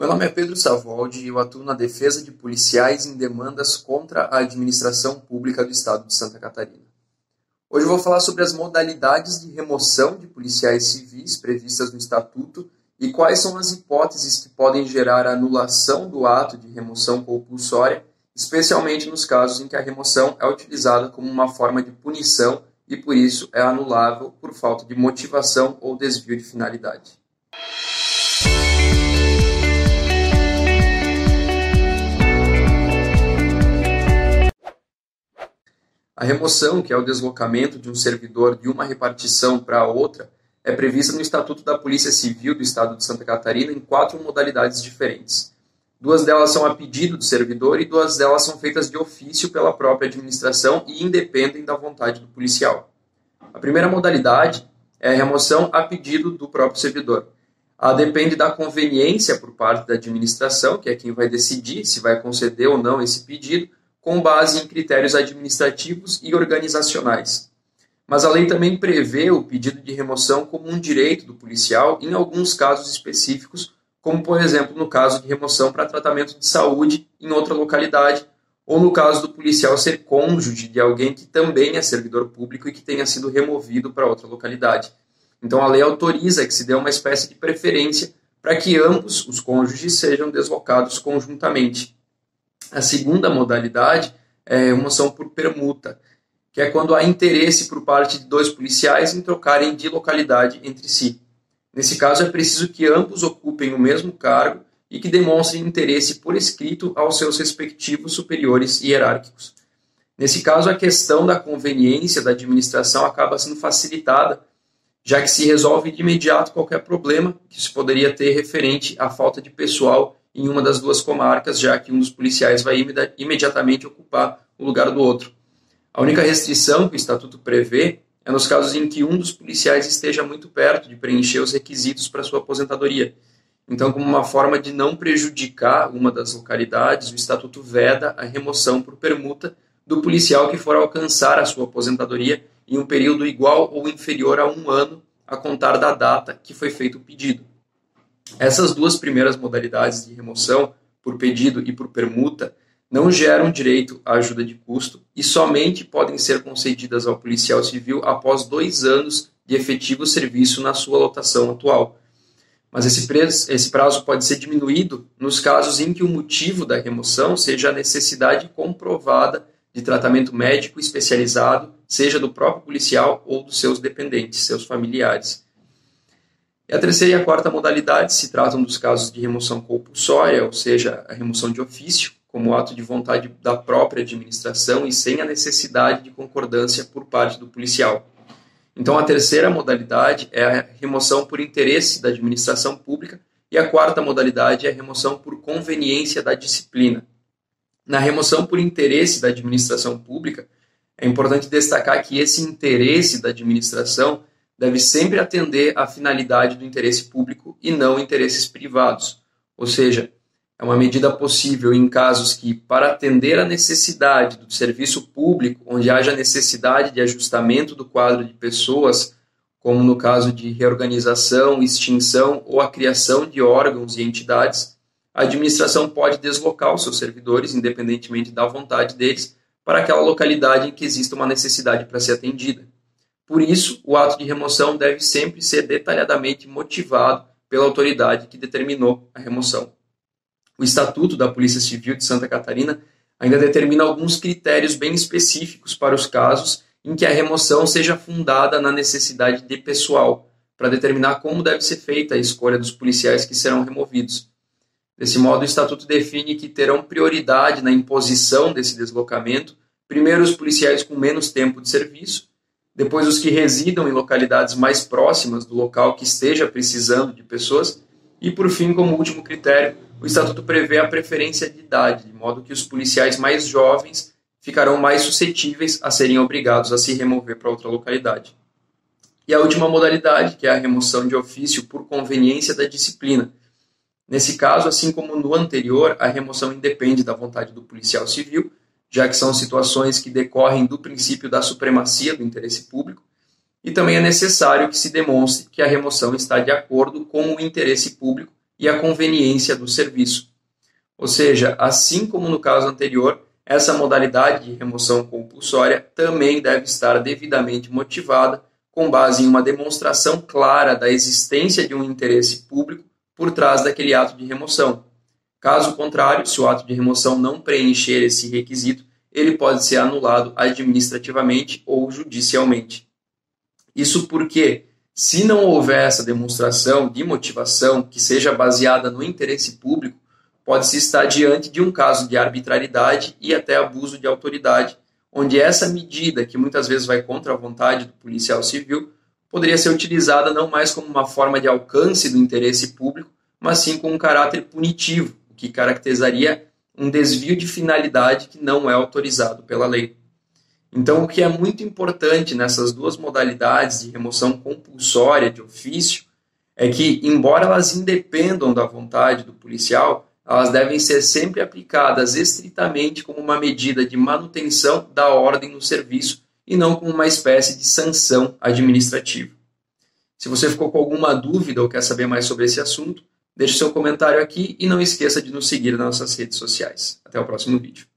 Meu nome é Pedro Savoldi e eu atuo na defesa de policiais em demandas contra a administração pública do Estado de Santa Catarina. Hoje eu vou falar sobre as modalidades de remoção de policiais civis previstas no Estatuto e quais são as hipóteses que podem gerar a anulação do ato de remoção compulsória, especialmente nos casos em que a remoção é utilizada como uma forma de punição e por isso é anulável por falta de motivação ou desvio de finalidade. A remoção, que é o deslocamento de um servidor de uma repartição para outra, é prevista no Estatuto da Polícia Civil do Estado de Santa Catarina em quatro modalidades diferentes. Duas delas são a pedido do servidor e duas delas são feitas de ofício pela própria administração e independem da vontade do policial. A primeira modalidade é a remoção a pedido do próprio servidor. Ela depende da conveniência por parte da administração, que é quem vai decidir se vai conceder ou não esse pedido, com base em critérios administrativos e organizacionais. Mas a lei também prevê o pedido de remoção como um direito do policial em alguns casos específicos, como por exemplo no caso de remoção para tratamento de saúde em outra localidade, ou no caso do policial ser cônjuge de alguém que também é servidor público e que tenha sido removido para outra localidade. Então a lei autoriza que se dê uma espécie de preferência para que ambos os cônjuges sejam deslocados conjuntamente. A segunda modalidade é uma ação por permuta, que é quando há interesse por parte de dois policiais em trocarem de localidade entre si. Nesse caso, é preciso que ambos ocupem o mesmo cargo e que demonstrem interesse por escrito aos seus respectivos superiores hierárquicos. Nesse caso, a questão da conveniência da administração acaba sendo facilitada, já que se resolve de imediato qualquer problema que se poderia ter referente à falta de pessoal em uma das duas comarcas, já que um dos policiais vai imediatamente ocupar o lugar do outro. A única restrição que o Estatuto prevê é nos casos em que um dos policiais esteja muito perto de preencher os requisitos para sua aposentadoria. Então, como uma forma de não prejudicar uma das localidades, o Estatuto veda a remoção por permuta do policial que for alcançar a sua aposentadoria em um período igual ou inferior a um ano a contar da data que foi feito o pedido. Essas duas primeiras modalidades de remoção, por pedido e por permuta, não geram direito à ajuda de custo e somente podem ser concedidas ao policial civil após dois anos de efetivo serviço na sua lotação atual. Mas esse, preço, esse prazo pode ser diminuído nos casos em que o motivo da remoção seja a necessidade comprovada de tratamento médico especializado, seja do próprio policial ou dos seus dependentes, seus familiares. E a terceira e a quarta modalidade se tratam dos casos de remoção compulsória, ou seja, a remoção de ofício, como ato de vontade da própria administração e sem a necessidade de concordância por parte do policial. Então, a terceira modalidade é a remoção por interesse da administração pública e a quarta modalidade é a remoção por conveniência da disciplina. Na remoção por interesse da administração pública, é importante destacar que esse interesse da administração deve sempre atender à finalidade do interesse público e não interesses privados. Ou seja, é uma medida possível em casos que, para atender à necessidade do serviço público, onde haja necessidade de ajustamento do quadro de pessoas, como no caso de reorganização, extinção ou a criação de órgãos e entidades, a administração pode deslocar os seus servidores, independentemente da vontade deles, para aquela localidade em que exista uma necessidade para ser atendida. Por isso, o ato de remoção deve sempre ser detalhadamente motivado pela autoridade que determinou a remoção. O Estatuto da Polícia Civil de Santa Catarina ainda determina alguns critérios bem específicos para os casos em que a remoção seja fundada na necessidade de pessoal, para determinar como deve ser feita a escolha dos policiais que serão removidos. Desse modo, o Estatuto define que terão prioridade na imposição desse deslocamento, primeiro os policiais com menos tempo de serviço, depois os que residam em localidades mais próximas do local que esteja precisando de pessoas, e por fim, como último critério, o Estatuto prevê a preferência de idade, de modo que os policiais mais jovens ficarão mais suscetíveis a serem obrigados a se remover para outra localidade. E a última modalidade, que é a remoção de ofício por conveniência da disciplina. Nesse caso, assim como no anterior, a remoção independe da vontade do policial civil, já que são situações que decorrem do princípio da supremacia do interesse público, e também é necessário que se demonstre que a remoção está de acordo com o interesse público e a conveniência do serviço. Ou seja, assim como no caso anterior, essa modalidade de remoção compulsória também deve estar devidamente motivada com base em uma demonstração clara da existência de um interesse público por trás daquele ato de remoção. Caso contrário, se o ato de remoção não preencher esse requisito, ele pode ser anulado administrativamente ou judicialmente. Isso porque, se não houver essa demonstração de motivação que seja baseada no interesse público, pode-se estar diante de um caso de arbitrariedade e até abuso de autoridade, onde essa medida, que muitas vezes vai contra a vontade do policial civil, poderia ser utilizada não mais como uma forma de alcance do interesse público, mas sim com um caráter punitivo, que caracterizaria um desvio de finalidade que não é autorizado pela lei. Então, o que é muito importante nessas duas modalidades de remoção compulsória de ofício é que, embora elas independam da vontade do policial, elas devem ser sempre aplicadas estritamente como uma medida de manutenção da ordem no serviço e não como uma espécie de sanção administrativa. Se você ficou com alguma dúvida ou quer saber mais sobre esse assunto, deixe seu comentário aqui e não esqueça de nos seguir nas nossas redes sociais. Até o próximo vídeo.